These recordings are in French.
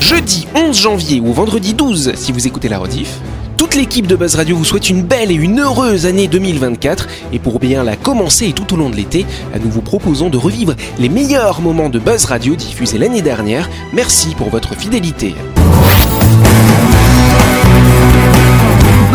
Jeudi 11 janvier ou vendredi 12 si vous écoutez la rediff. Toute l'équipe de Buzz Radio vous souhaite une belle et une heureuse année 2024 et pour bien la commencer tout au long de l'été, nous vous proposons de revivre les meilleurs moments de Buzz Radio diffusés l'année dernière. Merci pour votre fidélité.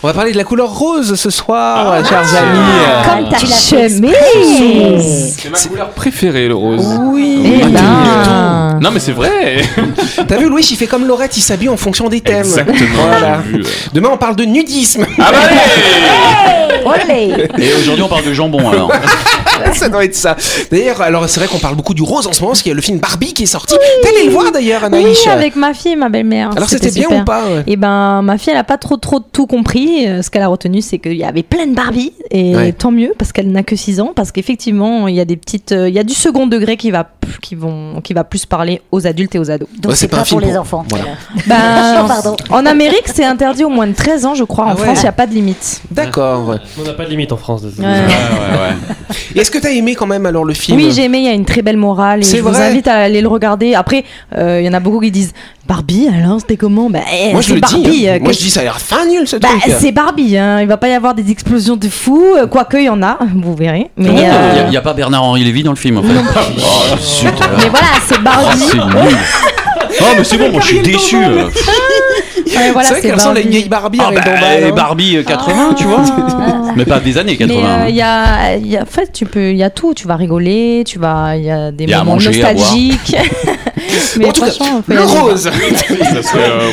On va parler de la couleur rose ce soir, chers amis Comme ta chemise. C'est ma couleur préférée, le rose. Oui Eh ben. Non, mais c'est vrai. T'as vu Louis, il fait comme Laurette, il s'habille en fonction des thèmes Exactement. Voilà. vu, ouais. Demain on parle de nudisme Ah bah allez Olé. Et aujourd'hui, on parle de jambon alors. Ça doit être ça. D'ailleurs, alors c'est vrai qu'on parle beaucoup du rose en ce moment, parce qu'il y a le film Barbie qui est sorti. T'es allé le voir d'ailleurs, Oui, Anaïs avec ma fille et ma belle-mère. Alors c'était bien super. ou pas ouais Et ben, ma fille, elle a pas trop trop tout compris. Euh, Ce qu'elle a retenu, c'est qu'il y avait plein de Barbie. Et Ouais. tant mieux, parce qu'elle n'a que 6 ans. Parce qu'effectivement, il y a des petites. euh, Il y a du second degré qui va, qui, vont, qui va plus parler aux adultes et aux ados. Donc Ouais, c'est pas, pour les enfants. Voilà. Ben, en Amérique, c'est interdit au moins de 13 ans, je crois. En Ah ouais. France, il n'y a pas de limite. D'accord. On n'a pas de limite en France. Ouais. Ouais, ouais, ouais. Et est-ce que t'as aimé quand même alors le film? Oui, j'ai aimé, il y a une très belle morale et je vous invite à aller le regarder. Après, euh, il y en a beaucoup qui disent Barbie, alors c'était comment? Bah, eh, Moi je le Barbie. dis. hein. euh, Moi que- je dis ça a l'air fin nul ce Bah, truc. c'est Barbie, hein. il va pas y avoir des explosions de fous, euh, quoique il y en a, vous verrez. Mais, Il n'y euh, a, pas Bernard-Henri Lévy dans le film en fait. Mais voilà, c'est Oh, Barbie. c'est nul. Oh, mais c'est bon, moi je suis déçu. Ouais, voilà, c'est vrai qu'elle ressemble à une Barbie. vieille Barbie Ah, avec bah, Dombal, hein. Barbie euh, 80, tu vois. Mais pas des années Mais 80. euh, hein. il y a, il y a- en fait, tu peux, il y a tout. Tu vas rigoler, tu vas, il y a des y a moments manger, nostalgiques. mais En tout cas, le rose. Ça serait. euh,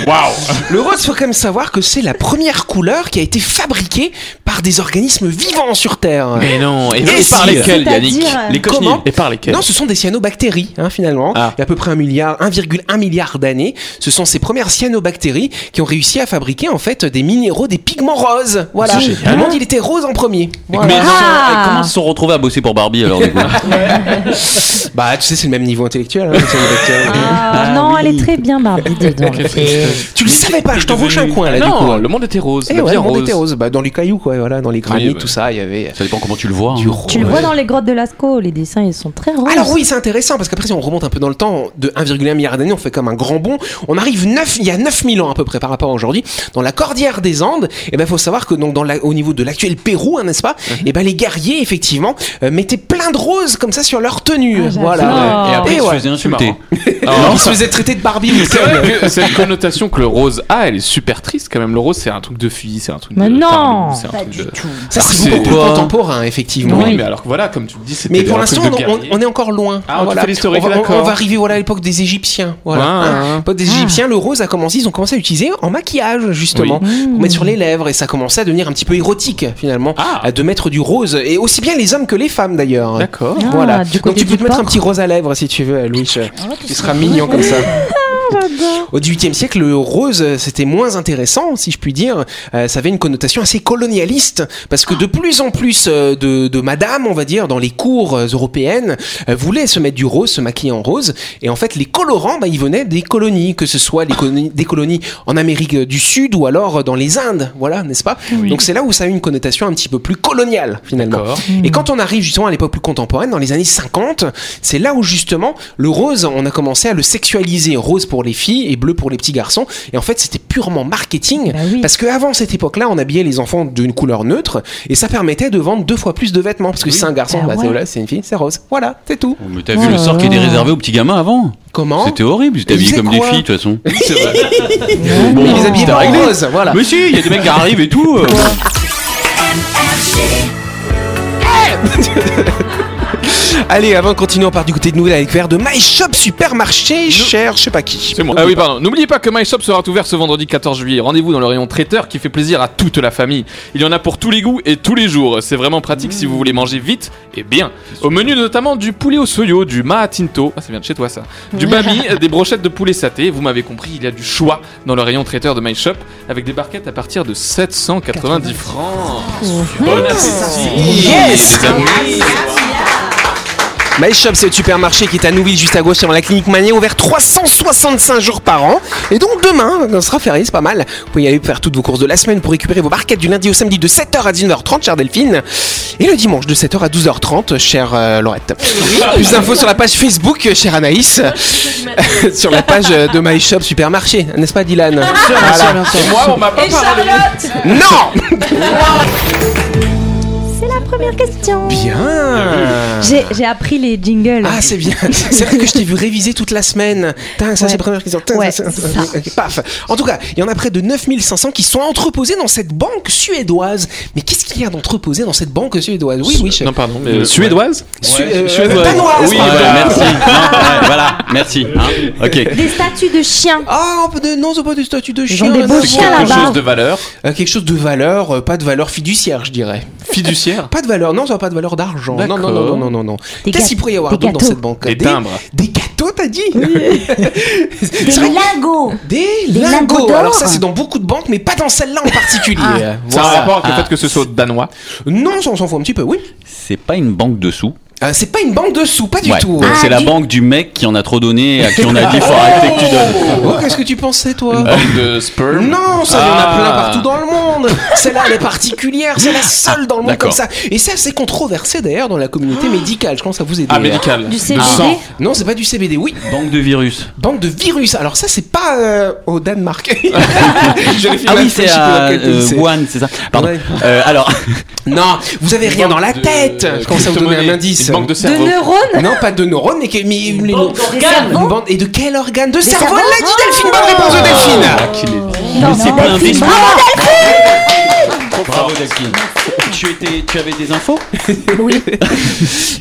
Le rose, faut quand même savoir que c'est la première couleur qui a été fabriquée par des organismes vivants sur Terre. Mais non. Et, par si. lesquels, Yannick euh, Les cochenilles. Comment Et par lesquels Non, ce sont des cyanobactéries, hein, finalement. Ah. Il y a à peu près un milliard, 1,1 milliard d'années. Ce sont ces premières cyanobactéries qui ont réussi à fabriquer en fait des minéraux, des pigments roses. Voilà. Le monde, il était rose en premier. Voilà. Mais ils se sont- Ah. comment ils se sont retrouvés à bosser pour Barbie alors du coup Bah, tu sais, c'est le même niveau intellectuel. Hein, les cyanobactéries. Ah, Ah non, oui. elle est très bien Barbie dedans. tu le savais pas, je t'envoie un coin là, du coup. Non, le monde était rose. Eh ouais, le monde rose. était rose. Bah, dans les cailloux, quoi, voilà, dans les granites, ouais. tout ça, il y avait Ça dépend comment tu le vois. hein. Tu le vois dans les grottes de Lascaux, les dessins ils sont très roses. Alors oui, c'est intéressant parce qu'après si on remonte un peu dans le temps de 1,1 milliard d'années, on fait comme un grand bond. On arrive 9, il y a 9000 ans à peu près par rapport à aujourd'hui dans la cordillère des Andes. Et ben faut savoir que donc dans la, au niveau de l'actuel Pérou, hein, n'est-ce pas? Et ben les guerriers effectivement euh, mettaient plein de roses comme ça sur leur tenue. Ah, voilà. Et après, Et ils se ouais. faisaient insulter. Alors, ils se faisaient traiter de Barbie. mais C'est comme- vrai que cette connotation que le rose a, elle est super triste quand même. Le rose, c'est un truc de fille, c'est un truc Mais de. non c'est un Pas truc du de- tout. Ça c'est beaucoup plus contemporain effectivement. Oui, mais alors que voilà, comme tu le dis. Mais pour l'instant, on, est encore loin. Ah, on voilà. va, on- d'accord. on va arriver voilà, à l'époque des Égyptiens. Voilà. Hein, à l'époque des Égyptiens, le rose a commencé, ils ont commencé à l'utiliser en maquillage, justement, pour mettre sur les lèvres, et ça commençait à devenir un petit peu érotique, finalement, Ah. à de mettre du rose, et aussi bien les hommes que les femmes, d'ailleurs. D'accord. Ah, Voilà. du Donc tu peux te mettre un petit rose à lèvres si tu veux, Louis. Tu seras mignon comme ça. Au XVIIIe siècle, le rose, euh, c'était moins intéressant, si je puis dire. Euh, ça avait une connotation assez colonialiste, parce que de plus en plus euh, de, de madame, on va dire, dans les cours européennes, euh, voulaient se mettre du rose, se maquiller en rose. Et en fait, les colorants, bah, ils venaient des colonies, que ce soit les colonies, des colonies en Amérique du Sud ou alors dans les Indes, voilà, n'est-ce pas? Donc c'est là où ça a eu une connotation un petit peu plus coloniale, finalement. Et quand on arrive justement à l'époque plus contemporaine, dans les années 50, c'est là où justement le rose, on a commencé à le sexualiser. Rose pour les filles et bleu pour les petits garçons. Et en fait, c'était purement marketing. Bah oui. Parce qu'avant cette époque-là, on habillait les enfants d'une couleur neutre et ça permettait de vendre deux fois plus de vêtements. Parce que c'est un garçon, Bah bah, c'est ouais. voilà, c'est une fille, c'est rose. Voilà, c'est tout. Oh, mais t'as vu le sort qui était réservé aux petits gamins avant? Comment? C'était horrible, ils habillés comme des filles de toute façon. C'est vrai. Mais ils habillaient en rose, voilà. Mais si, il y a des mecs qui arrivent et tout. euh. Allez, avant de continuer, on part du côté de nouvelles avec verre de My Shop Supermarché, cher, je sais pas qui. C'est moi. Ah oui, pardon. N'oubliez pas que My Shop sera ouvert ce vendredi 14 juillet. Rendez-vous dans le rayon traiteur qui fait plaisir à toute la famille. Il y en a pour tous les goûts et tous les jours. C'est vraiment pratique si vous voulez manger vite et bien. Au menu notamment du poulet au soyo, du maatinto, ah ça vient de chez toi ça, du bami, des brochettes de poulet saté. Vous m'avez compris, il y a du choix dans le rayon traiteur de My Shop avec des barquettes à partir de 790 francs. Bon appétit. Yes les amis. My Shop, c'est le supermarché qui est à Nouville, juste à gauche, devant la clinique Manier, ouvert 365 jours par an. Et donc demain, on sera férié, c'est pas mal. Vous pouvez y aller faire toutes vos courses de la semaine pour récupérer vos barquettes du lundi au samedi de 7h à 19h30, chère Delphine. Et le dimanche de 7h à 12h30, chère euh, Laurette. Plus d'infos sur la page Facebook, chère Anaïs. sur la page de My Shop Supermarché, n'est-ce pas Dylan? Voilà. Et moi, on m'a pas parlé. Non C'est la première question. Bien J'ai j'ai appris les jingles. Ah, c'est bien. C'est vrai que je t'ai vu réviser toute la semaine. Tain, ça, Ouais. c'est la première question. Tain, Ouais, ça, paf. En tout cas, il y en a près de 9500 qui sont entreposés dans cette banque suédoise. Mais qu'est-ce qu'il y a d'entreposé dans cette banque suédoise? Oui, oui. Non, pardon. mais- Euh, Suédoise? Su- euh, suédoise. danoise, Oui. Ouais, voilà. merci. Non, ouais, voilà, merci. hein. Ok. Des statues de chiens. Ah, de- non, c'est pas des statuts de ont chiens. des beaux chiens quelque Quelque là-bas. chose de valeur. Euh, quelque chose de valeur, euh, pas de valeur fiduciaire, je dirais. Fiduciaire. Pas de valeur, non, ça n'a pas de valeur d'argent. Non, non, non, non, non, non, Qu'est-ce qu'il pourrait y avoir dans cette banque Des timbres. Des gâteaux, t'as dit Des lingots. Des, lingots. Alors ça, c'est dans beaucoup de banques, mais pas dans celle-là en particulier. Ah. Ça a rapport avec le Ah. fait que ce soit danois. Non, ça, on s'en fout un petit peu, oui. C'est pas une banque de sous. Euh, c'est pas une banque de sous, pas du Ouais. tout. Ah, c'est la du- banque du mec qui en a trop donné, à qui on a dit faut arrêter que tu donnes. Oh, qu'est-ce que tu pensais, toi Une banque de sperme. Non, ça, il y en a Ah. plein partout dans le monde. Celle-là, elle est particulière. C'est la seule dans le monde comme ça. Et c'est assez controversé d'ailleurs dans la communauté médicale. Je commence à vous aider. Ah, médical. Du De CBD. sang. Non, c'est pas du CBD. Oui, Banque de virus. banque de virus. Alors ça, c'est pas euh, au Danemark. Ah oui, c'est à euh. Wuhan, c'est ça. Pardon. Ouais. Euh, alors, Non, vous avez rien dans la de- tête. Je commence à vous donner un indice. Une banque de De cerveau. neurones. Non, pas de neurones, mais, que- mais une, une- cerveaux une bande. Et de quel organe De cerveau, cerveaux elle l'a dit Delphine, bonne réponse de Delphine Non, c'est non, pas un Delphine, bravo, bravo Delphine. Tu, étais, tu avais des infos Oui.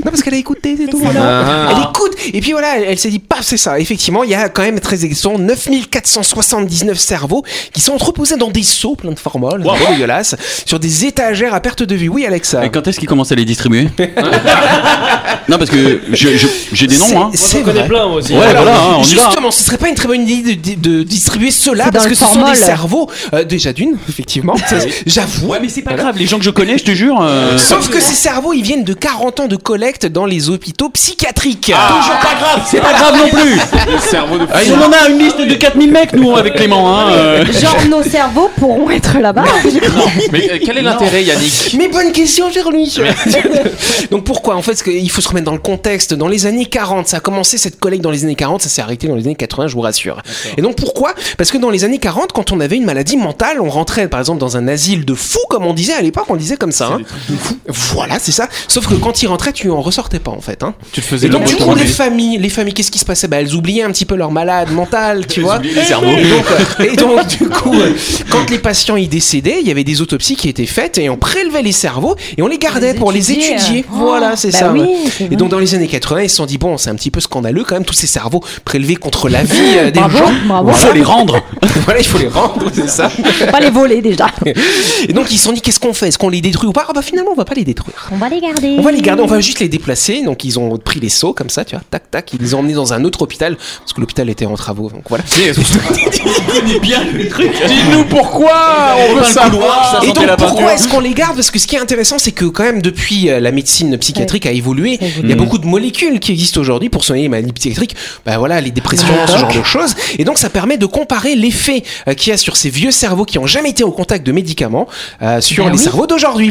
Non, parce qu'elle a écouté, c'est tout. voilà. Ah. Elle écoute. Et puis voilà, elle, elle s'est dit, paf, c'est ça. Effectivement, il y a quand même très exactement 9479 cerveaux qui sont entreposés dans des seaux pleins de formol, Wow. c'est dégueulasse, sur des étagères à perte de vue. Oui, Alexa. Et quand est-ce qu'ils commencent à les distribuer Non, parce que j'ai des noms, hein. C'est- connais vrai. plein moi aussi. Ouais, Alors, voilà, hein, on y va. justement, ce serait pas une très bonne idée de, de- de distribuer ceux-là parce que ce sont des cerveaux euh, déjà d'une, effectivement. Ça, J'avoue. Ouais, mais c'est pas grave, les gens que je connais, je te jure. euh, Sauf que ces cerveaux, ils viennent de 40 ans de collecte dans les hôpitaux psychiatriques. Toujours pas grave, c'est pas grave non plus. Le cerveau de Ah, on en a une liste de 4000 mecs, nous, avec Clément. Hein, euh. Genre nos cerveaux pourront être là-bas. Mais euh, quel est l'intérêt, Yannick? Mais bonne question, Louis. Donc pourquoi? En fait, qu'il faut se remettre dans le contexte. Dans les années 40, ça a commencé cette collecte dans les années 40, ça s'est arrêté dans les années 80, je vous rassure. Et donc pourquoi? Parce que dans les années 40, quand on avait une maladie mentale, on rentrait par exemple dans un asile de fous, comme on disait à l'époque, on disait comme ça. hein. Voilà, c'est ça. Sauf que quand il rentrait, tu en ressortais pas en fait. Hein. Tu te faisais Et donc du coup, les familles, les familles, qu'est-ce qui se passait? Bah, Elles oubliaient un petit peu leur malade mental, tu vois. oubliaient les cerveaux. Et donc, euh, et donc, du coup, euh, quand les patients y décédaient, il y avait des autopsies qui étaient faites et on prélevait les cerveaux et on les gardait Les pour les étudier. Oh, voilà, c'est bah ça. oui, Et donc dans les années 80, ils se sont dit bon, c'est un petit peu scandaleux quand même tous ces cerveaux prélevés contre la vie euh, des Bravo, gens. bravo. Il faut les rendre. voilà, il faut les rendre, c'est ça. Faut pas les voler déjà. Et donc ils se sont dit qu'est-ce qu'on fait? Est-ce qu'on les détruit? Ou pas Ah bah finalement on va pas les détruire. On va les garder. On va les garder, on va juste les déplacer. Donc ils ont pris les seaux comme ça, tu vois, tac tac, ils les ont emmenés dans un autre hôpital parce que l'hôpital était en travaux. Donc voilà. bien le truc. Dis-nous pourquoi on veut savoir. Et donc pourquoi est-ce qu'on les garde? Parce que ce qui est intéressant, c'est que quand même depuis euh, la médecine psychiatrique a évolué, il y a beaucoup de molécules qui existent aujourd'hui pour soigner les maladies psychiatriques. Bah voilà, les dépressions, ce genre de choses. Et donc ça permet de comparer l'effet euh, qu'il y a sur ces vieux cerveaux qui ont jamais été au contact de médicaments euh, sur Ben les oui. cerveaux d'aujourd'hui.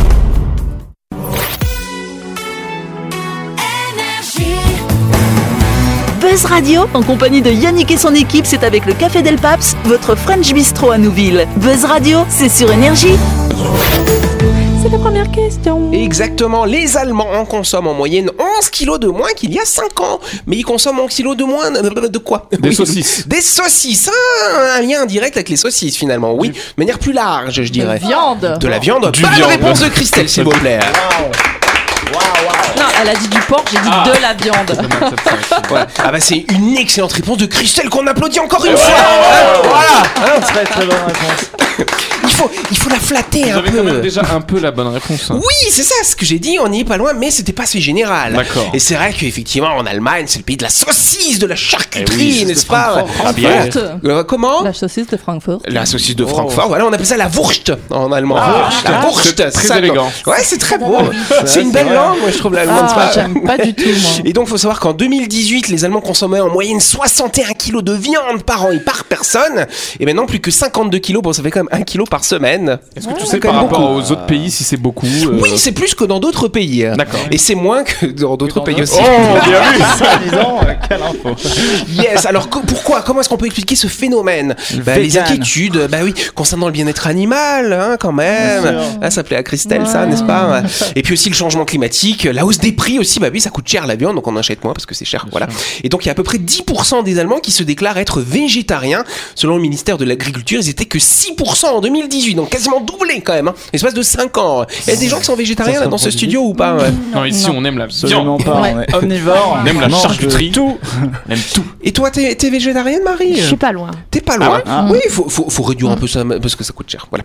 Buzz Radio, en compagnie de Yannick et son équipe, c'est avec le Café Del Paps, votre French Bistro à Nouville. Buzz Radio, c'est sur Énergie. C'est la première question. Exactement, les Allemands en consomment en moyenne 11 kilos de moins qu'il y a 5 ans. Mais ils consomment 11 kilos de moins de, de quoi? Des Oui, saucisses. Des saucisses, Ah, un lien direct avec les saucisses finalement, oui. De manière plus large, je dirais. Viande. De la viande. Du Bonne viande. réponse de Christelle, s'il vous plaît. Non, elle a dit du porc, j'ai dit de la viande. Ouais. Ah bah c'est une excellente réponse de Christelle qu'on applaudit encore une fois. Hein, voilà. Très très bonne réponse. Il faut, il faut la flatter Vous un avez quand même peu. déjà un peu la bonne réponse. hein. Oui, c'est ça ce que j'ai dit, on n'y est pas loin, mais c'était pas assez général. D'accord. Et c'est vrai qu'effectivement, en Allemagne, c'est le pays de la saucisse, de la charcuterie, Eh oui, n'est-ce pas? Ah bien. Euh, Comment? La saucisse de Francfort. La saucisse de Francfort, voilà, on appelle ça la Wurst en allemand. la Wurst, C'est très ça, élégant. quoi. Ouais, c'est très beau. C'est une belle langue, moi je trouve l'allemand. c'est Ah, pas- j'aime pas du tout, moi. Et donc, faut savoir qu'en 2018, les Allemands consommaient en moyenne 61 kilos de viande par an et par personne. Et maintenant, plus que 52 kilos. Bon, ça fait quand même 1 kilo par semaine. Est-ce que tu sais quand par même rapport beaucoup. aux autres pays si c'est beaucoup euh, Oui, c'est plus que dans d'autres pays. D'accord. Et c'est moins que dans d'autres pays aussi. Oh, bien vu Ça, dis donc, euh, quelle info. Yes, alors pourquoi Comment est-ce qu'on peut expliquer ce phénomène? Bah, Les inquiétudes, bah oui, concernant le bien-être animal, hein, quand même. Bien sûr. Ah, ça plaît à Christelle, ça, n'est-ce pas? Et puis aussi le changement climatique, la hausse des prix aussi, bah oui, ça coûte cher la viande, donc on en achète moins parce que c'est cher, voilà. Et donc il y a à peu près 10% des Allemands qui se déclarent être végétariens. Selon le ministère de l'Agriculture, ils étaient que 6% en 2018, donc quasiment doublé quand même, hein, l'espace de 5 ans. Il y a des gens qui sont végétariens là, dans ce studio ou pas ouais Non, ici on aime la Absolument viande. pas. Ouais. On est omnivore. On aime la charcuterie. Tout. On aime tout. Et toi, t'es t'es végétarienne, Marie Je suis pas loin. T'es pas loin. Ah oui, faut, faut, faut réduire un peu ça parce que ça coûte cher. Voilà.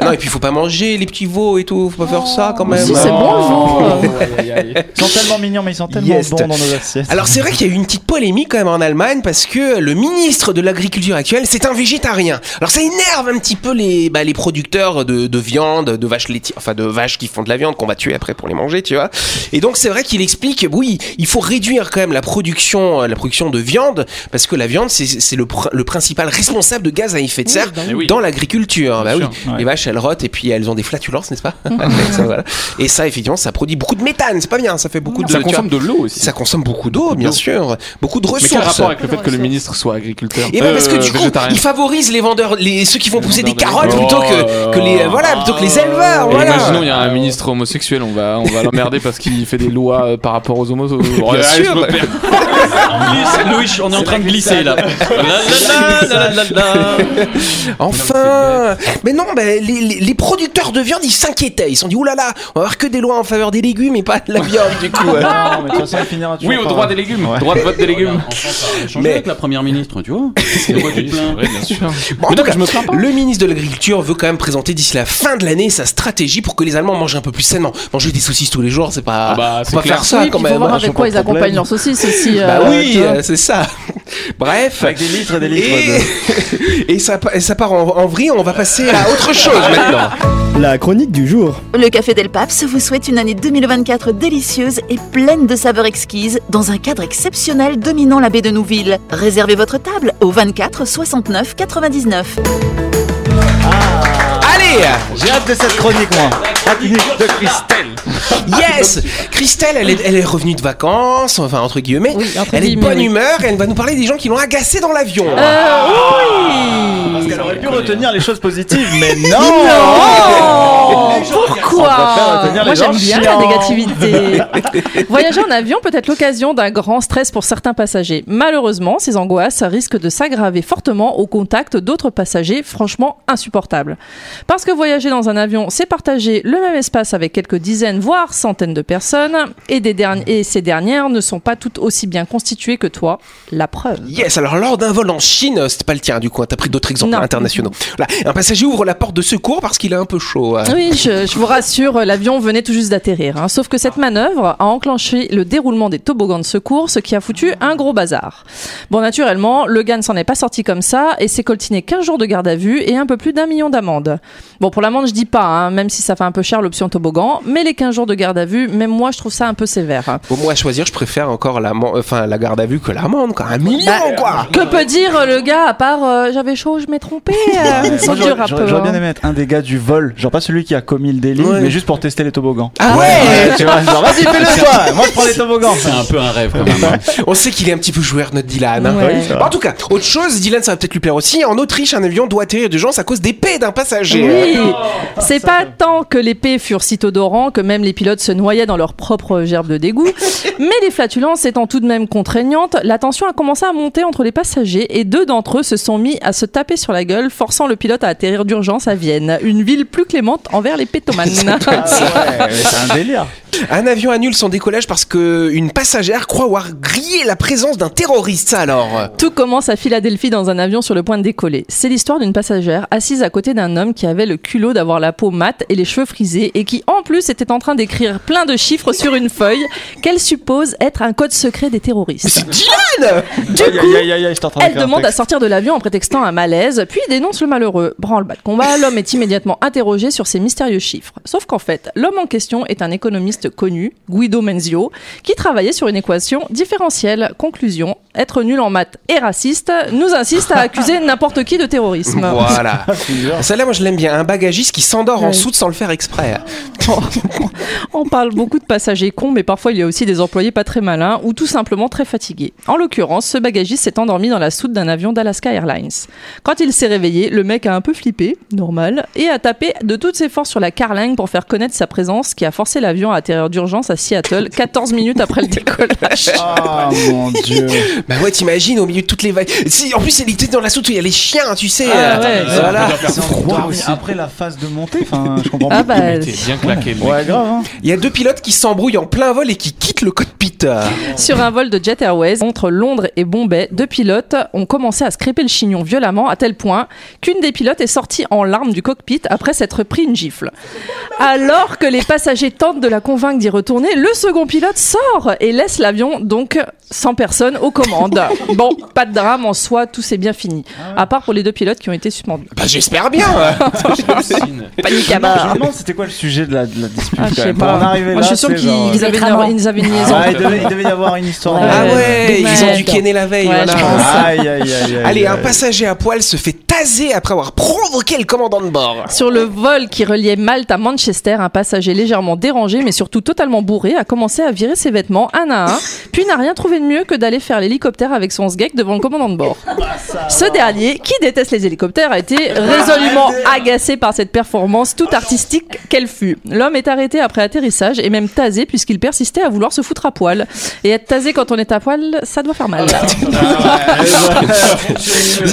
non, et puis faut pas manger les petits veaux et tout. Faut pas faire ça quand même. Si, c'est bon le veau. Ils sont tellement mignons, mais ils sont tellement Yes. bons dans nos assiettes. Alors c'est vrai qu'il y a eu une petite polémique quand même en Allemagne parce que le ministre de l'agriculture actuel c'est un végétarien. Alors ça énerve un petit peu les bah, les producteurs de, de viande, de vaches laitières, enfin de vaches qui font de la viande qu'on va tuer après pour les manger, tu vois. Et donc c'est vrai qu'il explique oui il faut réduire quand même la production euh, la production de viande parce que la viande c'est c'est le, pr- le principal responsable de gaz à effet de serre Eh oui. dans l'agriculture. Bah oui, sûr, ouais. les vaches elles rotent et puis elles ont des flatulences n'est-ce pas Ça, voilà. Et ça effectivement ça produit beaucoup de méthane, c'est pas bien, ça fait beaucoup de Ça tu vois. consomme de l'eau aussi. Ça consomme beaucoup d'eau, bien sûr. Beaucoup de Mais ressources. quel rapport avec le fait que le ministre soit agriculteur Et ben parce que Euh, du coup, il favorise les vendeurs, les, ceux qui vont pousser des de carottes plutôt que, Oh. que les, voilà, plutôt que les éleveurs. Et Voilà. Imaginons, il y a un ministre homosexuel, on va, on va l'emmerder parce qu'il fait des lois euh, par rapport aux homos. Bien sûr. Louis, on est en train de glisser là. Enfin, mais non, ben, les, les- les producteurs de viande, ils s'inquiétaient. Ils se sont dit, oulala, on va avoir que des lois en faveur des légumes et pas de la viande du coup. hein. Non, mais finira Oui, au droit des légumes. Ouais. Droit de vote des légumes. Changé Mais- avec la première ministre, tu vois. C'est bien sûr. Bon, en Mais tout cas, je me plains pas. le ministre de l'Agriculture veut quand même présenter d'ici la fin de l'année sa stratégie pour que les Allemands mangent un peu plus sainement. Manger des saucisses tous les jours, c'est pas, Ah bah, c'est pas clair. faire ça oui, quand puis il même. faut voir hein. avec quoi ils accompagnent leurs saucisses aussi. Bah euh, oui, euh, c'est ça. Bref. Avec des litres et des litres de. Et, et ça, ça part en, en vrille, on va passer à autre chose maintenant. La chronique du jour. Le Café Del Paps vous souhaite une année 2024 délicieuse et pleine de saveurs exquises dans un cadre exceptionnel dominant la baie de Nouville. Réservez votre table au 24 69 99. J'ai hâte de cette chronique, moi. Chronique de Christelle. Yes Christelle, elle est, elle est revenue de vacances, enfin entre guillemets. Oui, entre elle est de bonne oui. humeur et elle va nous parler des gens qui l'ont agacée dans l'avion. Euh, Parce oui qu'elle aurait pu retenir les choses positives, mais non Non On préfère Pourquoi Moi j'aime gens bien la négativité. Voyager en avion peut être l'occasion d'un grand stress pour certains passagers. Malheureusement, ces angoisses risquent de s'aggraver fortement au contact d'autres passagers franchement insupportables. Parce que voyager dans un avion, c'est partager le même espace avec quelques dizaines, voire centaines de personnes, et, des derni- et ces dernières ne sont pas toutes aussi bien constituées que toi. La preuve. Yes, alors lors d'un vol en Chine, c'était pas le tien du coup, hein, t'as pris d'autres exemples Non. internationaux. Voilà, un passager ouvre la porte de secours parce qu'il est un peu chaud. hein. Oui, je, je vous rassure, l'avion venait tout juste d'atterrir. hein. Sauf que cette manœuvre a enclenché le déroulement des toboggans de secours, ce qui a foutu un gros bazar. Bon, naturellement, le gars ne s'en est pas sorti comme ça et s'est coltiné 15 jours de garde à vue et un peu plus d'un million d'amendes. Bon, pour l'amende, je dis pas, hein, même si ça fait un peu cher l'option toboggan, mais les 15 jours de garde à vue, même moi, je trouve ça un peu sévère. hein. Pour moi, à choisir, je préfère encore la, enfin, la garde à vue que l'amende, quoi. Un million, Bah, quoi Que peut dire le gars à part euh, j'avais chaud, je m'ai trompé euh, j'aurais un j'aurais- peu. j'aurais hein. bien aimé être un des gars du vol, genre pas celui qui a commis le délit, Ouais. mais juste pour tester les toboggans. Ah ouais Tu vois, genre, vas-y, fais-le toi Moi, je prends les toboggans. C'est un peu un rêve quand même. hein. On sait qu'il est un petit peu joueur, notre Dylan. hein. Ouais. Bon, en tout cas, autre chose, Dylan, ça va peut-être lui plaire aussi. En Autriche, un avion doit atterrir d'urgence à cause d'épée d'un passager. Oui, c'est pas tant que les P furent si odorants que même les pilotes se noyaient dans leur propre gerbe de dégoût, mais les flatulences étant tout de même contraignantes, la tension a commencé à monter entre les passagers et deux d'entre eux se sont mis à se taper sur la gueule, forçant le pilote à atterrir d'urgence à Vienne, une ville plus clémente envers les pétomanes. Ah ouais, c'est un délire. Un avion annule son décollage parce que une passagère croit avoir grillé la présence d'un terroriste. Ça alors Tout commence à Philadelphie dans un avion sur le point de décoller. C'est l'histoire d'une passagère assise à côté d'un homme qui avait le culot d'avoir la peau mate et les cheveux frisés et qui en plus était en train d'écrire plein de chiffres sur une feuille qu'elle suppose être un code secret des terroristes. Dylan Du coup, aïe, aïe, elle demande à sortir de l'avion en prétextant un malaise, puis dénonce le malheureux. Branle-bas de combat, l'homme est immédiatement interrogé sur ces mystérieux chiffres. Sauf qu'en fait, l'homme en question est un économiste connu, Guido Menzio, qui travaillait sur une équation différentielle. Conclusion, être nul en maths et raciste nous insiste à accuser n'importe qui de terrorisme. Voilà. Celle-là, moi je l'aime bien. Un bagagiste qui s'endort en soute sans le faire exprès. On parle beaucoup de passagers cons, mais parfois il y a aussi des employés pas très malins ou tout simplement très fatigués. En l'occurrence, ce bagagiste s'est endormi dans la soute d'un avion d'Alaska Airlines. Quand il s'est réveillé, le mec a un peu flippé, normal, et a tapé de toutes ses forces sur la carlingue pour faire connaître sa présence, qui a forcé l'avion à atterrir d'urgence à Seattle 14 minutes après le décollage. Ah mon dieu. Bah ouais, t'imagines au milieu de toutes les vagues. Si, en plus, elle était dans la soute où il y a les chiens, tu sais. Ah ouais. Voilà. Après la phase de montée, enfin, je comprends Ah pas. bah, T'es bien claqué, mec. Ouais, grave, hein. Il y a deux pilotes qui s'embrouillent en plein vol et qui quittent le cockpit. Sur un vol de Jet Airways entre Londres et Bombay, deux pilotes ont commencé à scraper le chignon violemment à tel point qu'une des pilotes est sortie en larmes du cockpit après s'être pris une gifle. Alors que les passagers tentent de la convaincre d'y retourner, le second pilote sort et laisse l'avion donc sans personne aux commandes. Bon, pas de drame en soi, tout s'est bien fini. À part pour les deux pilotes qui ont été suspendus. Bah j'espère bien. Panique à Je me bord. demande c'était quoi le sujet de la, de la dispute Ah, je quand sais même. pas. Moi, là, je suis sûr qu'ils genre, avaient, une, ils avaient une liaison. Ah, il, devait, il devait y avoir une histoire. Ouais. Ah ouais, ils ont dû kenner la veille. Ouais, voilà. je pense. Aïe, aïe, aïe, aïe. Allez, un passager à poil se fait taser après avoir provoqué le commandant de bord. Sur le vol qui reliait Malte à Manchester, un passager légèrement dérangé mais surtout totalement bourré a commencé à virer ses vêtements un à un, puis n'a rien trouvé de mieux que d'aller faire l'hélicoptère avec son sgeg devant le commandant de bord. Ce dernier, qui déteste les hélicoptères, a été résolument agacé par cette performance toute artistique qu'elle fut. L'homme est arrêté après atterrissage et même tasé puisqu'il persistait à vouloir se foutre à poil. Et être tasé quand on est à poil, ça doit faire mal.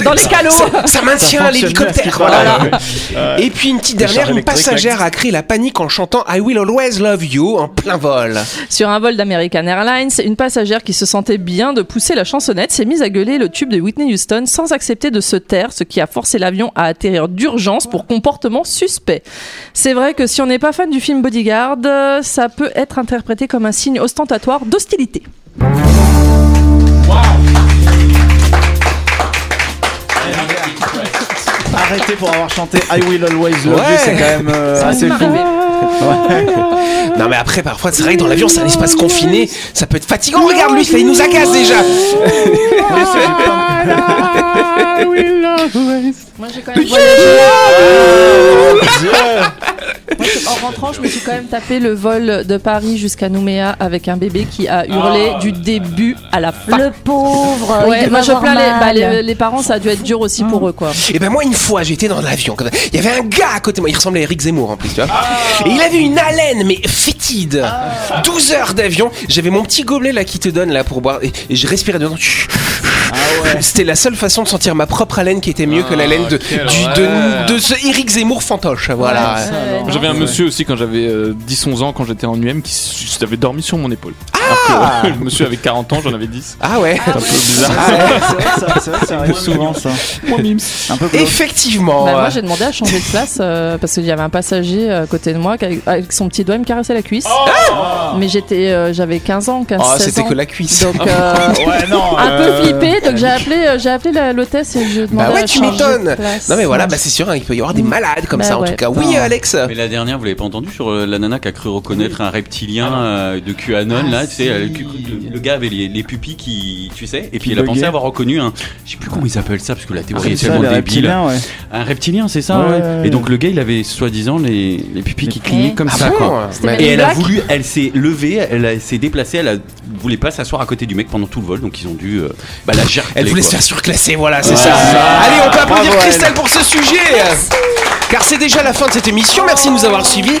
Dans les calots Ça, ça maintient l'hélicoptère. Voilà. Et puis une petite dernière, une passagère a créé la panique en chantant I Will Always Love You en plein vol. Sur un vol d'American Airlines, une passagère qui se sentait bien de pousser la chansonnette s'est mise à gueuler le tube de Whitney Houston sans accepter de se taire, ce qui a forcé l'avion à atterrir d'urgence pour comportement suspect. C'est vrai que si on n'est pas fan du film Bodyguard, ça peut être interprété comme un signe ostentatoire d'hostilité. Arrêtez pour avoir chanté I Will Always Love You, c'est quand même euh, assez fou. Non mais après parfois c'est vrai que dans l'avion c'est un espace confiné, ça peut être fatigant. Regarde lui, il nous agace déjà. Moi j'ai quand même En rentrant, je me suis quand même tapé le vol de Paris jusqu'à Nouméa avec un bébé qui a hurlé du début à la fin. Le pauvre. Ouais, moi je plains les, bah, les, les parents, ça a dû être dur aussi pour eux quoi. Et ben moi une fois j'étais dans l'avion, il y avait un gars à côté de moi, il ressemblait à Eric Zemmour en plus, tu vois. Et il avait une haleine mais fétide. 12 heures d'avion, j'avais mon petit gobelet là qui te donne là pour boire et, et je respirais dedans. C'était la seule façon de sentir ma propre haleine qui était mieux que l'haleine de, quelle du- horreur. de, de ce Eric Zemmour fantoche, voilà. Ouais, J'avais un monsieur aussi quand j'avais euh, 10-11 ans, quand j'étais en UM, qui avait dormi sur mon épaule. Alors que le monsieur avait 40 ans, j'en avais 10. Ah ouais. C'est un peu bizarre. Ah ouais, c'est vrai, ça, souvent ça. Un peu glauque. Effectivement. Bah, moi j'ai demandé à changer de place euh, parce qu'il y avait un passager à côté de moi qui, avec- son petit doigt il me caressait la cuisse. Mais j'étais, euh, j'avais 15 ans, 15 Oh, 16 c'était ans. que la cuisse. Donc euh, Ouais, non. un euh, peu flippé, donc J'ai appelé, euh, j'ai appelé la- l'hôtesse et je demandais Bah ouais, à tu changer m'étonnes. place. Non mais voilà, bah c'est sûr, hein, il peut y avoir des malades comme Bah ça en ouais. tout cas. Oui, Non. Alex. Mais la dernière, vous l'avez pas entendu sur euh, la nana qui a cru reconnaître un reptilien euh, de QAnon là, tu sais, elle- le, le gars avait les, les pupilles qui, tu sais, et puis il a pensé avoir reconnu un, je sais plus comment ils appellent ça parce que la théorie est C'est ça, tellement débile. ouais. Un reptilien, c'est ça, Ouais, ouais. ouais, ouais. Et donc le gars, il avait soi-disant les, les pupilles qui clignaient comme Ah ça, bon quoi. C'était Ouais. Men Et elle a Black. voulu, elle s'est levée, elle, a- s'est déplacée, elle a, voulait pas s'asseoir à côté du mec pendant tout le vol, donc ils ont dû, euh, bah, la gercler, Elle voulait quoi. se faire surclasser, voilà, c'est Ouais, ça. Allez, on peut applaudir Bravo, Christelle pour ce sujet. Car c'est déjà la fin de cette émission. Merci de nous avoir suivis.